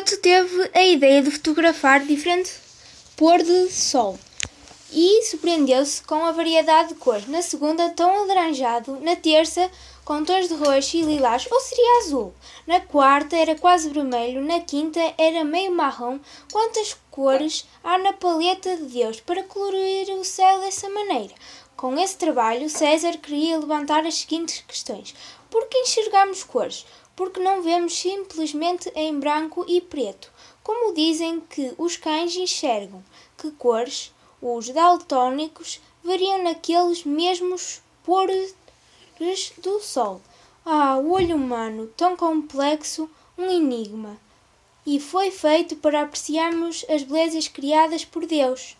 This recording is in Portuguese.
piloto teve a ideia de fotografar diferentes pôr de sol e surpreendeu-se com a variedade de cores. Na segunda, tão alaranjado. Na terça, com tons de roxo e lilás, ou seria azul. Na quarta, era quase vermelho. Na quinta, era meio marrom. Quantas cores há na paleta de Deus para colorir o céu dessa maneira? Com esse trabalho, César queria levantar as seguintes questões: por que enxergamos cores? Porque não vemos simplesmente em branco e preto, como dizem que os cães enxergam. Que cores? Os daltônicos variam naqueles mesmos pores do sol. Ah, o olho humano, tão complexo, um enigma. E foi feito para apreciarmos as belezas criadas por Deus.